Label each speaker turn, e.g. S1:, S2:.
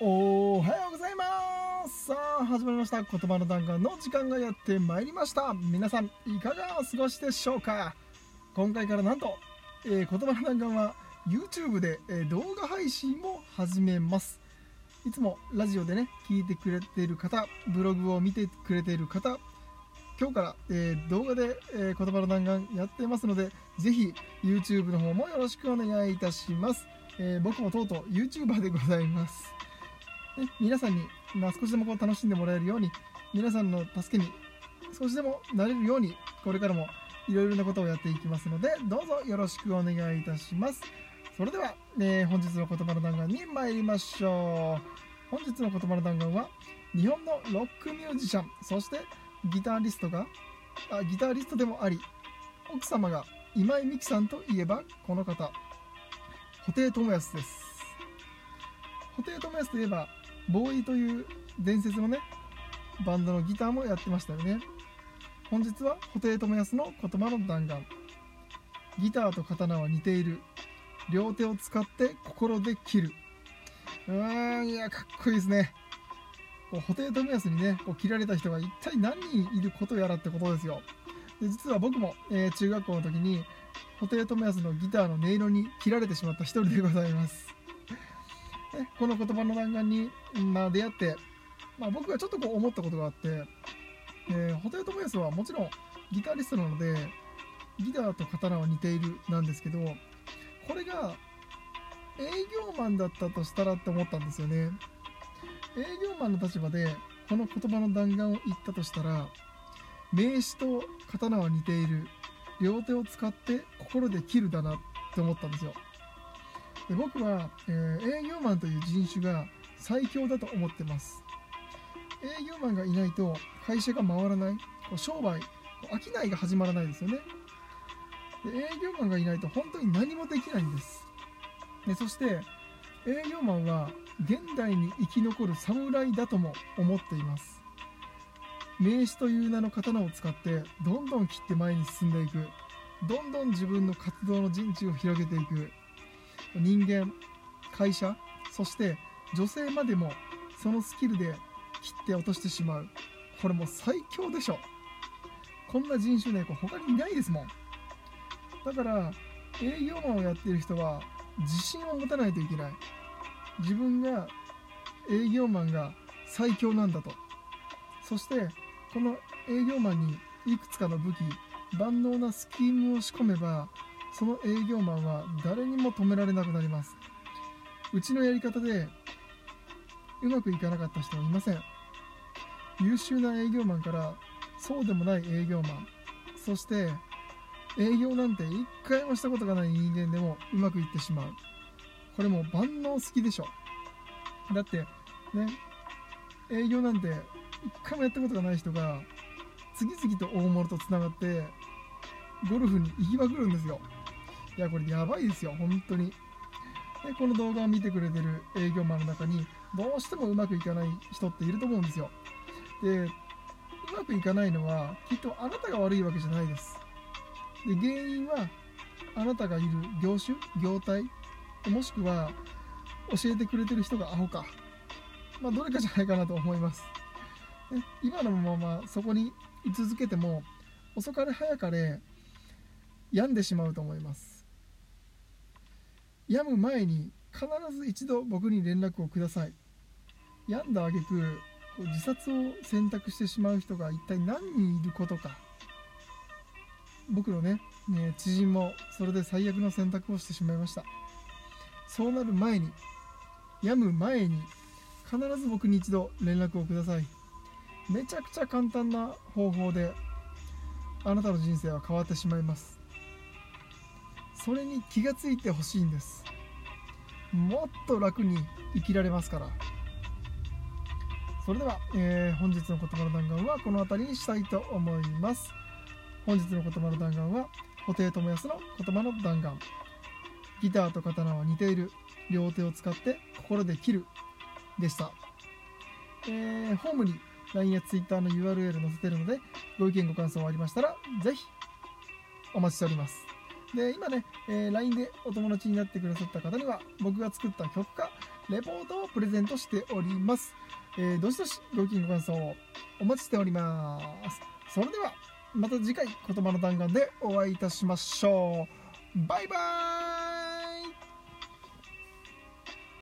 S1: おはようございます。さあ始まりました。言葉の弾丸の時間がやってまいりました。皆さんいかがお過ごしでしょうか？今回からなんと、えー、言葉の弾丸は YouTube で、えー、動画配信を始めます。いつもラジオでね聞いてくれている方ブログを見てくれている方今日から、えー、動画で、え言葉の弾丸やってますのでぜひ YouTube の方もよろしくお願いいたします、え僕もとうとう YouTuber でございます。ね、皆さんに、まあ、少しでもこう楽しんでもらえるように皆さんの助けに少しでもなれるようにこれからもいろいろなことをやっていきますのでどうぞよろしくお願いいたします。それでは、ね、本日の言葉の弾丸に参りましょう。本日の言葉の弾丸は日本のロックミュージシャンそしてギタリストがあギタリストでもあり奥様が今井美樹さんといえばこの方布袋寅泰です。布袋寅泰といえばボーイという伝説のねバンドのギターもやってましたよね。本日は布袋寅泰の言葉の弾丸。ギターと刀は似ている。両手を使って心で切る。うーんいやかっこいいですね。こう布袋寅泰にねこう切られた人が一体何人いることやらってことですよ。で実は僕も、えー、中学校の時に布袋寅泰のギターの音色に切られてしまった一人でございます。この言葉の弾丸に、まあ、出会って、まあ、僕がちょっとこう思ったことがあって、えー、ホテルトモヤスはもちろんギタリストなのでギターと刀は似ているなんですけどこれが営業マンだったとしたらって思ったんですよね。営業マンの立場でこの言葉の弾丸を言ったとしたら名刺と刀は似ている。両手を使って心で切るだなって思ったんですよ。で僕は、えー、営業マンという人種が最強だと思ってます。営業マンがいないと会社が回らない。こう商売商いが始まらないですよね。で営業マンがいないと本当に何もできないんです。でそして営業マンは現代に生き残る侍だとも思っています。名刺という名の刀を使ってどんどん切って前に進んでいく。どんどん自分の活動の陣地を広げていく。人間会社そして女性までもそのスキルで切って落としてしまう。これも最強でしょこんな人種ね他にいないですもん。だから営業マンをやっている人は自信を持たないといけない。自分が営業マンが最強なんだと。そしてこの営業マンにいくつかの武器万能なスキームを仕込めばその営業マンは誰にも止められなくなります。うちのやり方でうまくいかなかった人はいません。優秀な営業マンからそうでもない営業マンそして営業なんて一回もしたことがない人間でもうまくいってしまう。これも万能好きでしょ。だってね営業なんて一回もやったことがない人が次々と大物とつながってゴルフに行きまくるんですよ。いや、これやばいですよ、本当に。で、この動画を見てくれてる営業マンの中に、どうしてもうまくいかない人っていると思うんですよ。で、うまくいかないのは、きっとあなたが悪いわけじゃないです。で、原因は、あなたがいる業種、業態、もしくは、教えてくれてる人がアホか。まあ、どれかじゃないかなと思います。で今のままそこに居続けても、遅かれ早かれ、病んでしまうと思います。病む前に必ず一度僕に連絡をください。病んだ挙句自殺を選択してしまう人が一体何人いることか。僕のねね知人もそれで最悪の選択をしてしまいました。そうなる前に病む前に必ず僕に一度連絡をください。めちゃくちゃ簡単な方法であなたの人生は変わってしまいます。それに気がついてほしいんです。もっと楽に生きられますから。それでは、えー、本日の言葉の弾丸はこの辺りにしたいと思います。本日の言葉の弾丸は布袋寅泰の言葉の弾丸ギターと刀は似ている。両手を使って心で切る。でした、えー、ホームに LINE や Twitter の URL 載せてるのでご意見ご感想ありましたらぜひお待ちしております。で今ね、えー、LINE でお友達になってくださった方には僕が作った曲か、レポートをプレゼントしております。えーどしどしご意見ご感想お待ちしております。それではまた次回言葉の弾丸でお会いいたしましょう。バイバーイ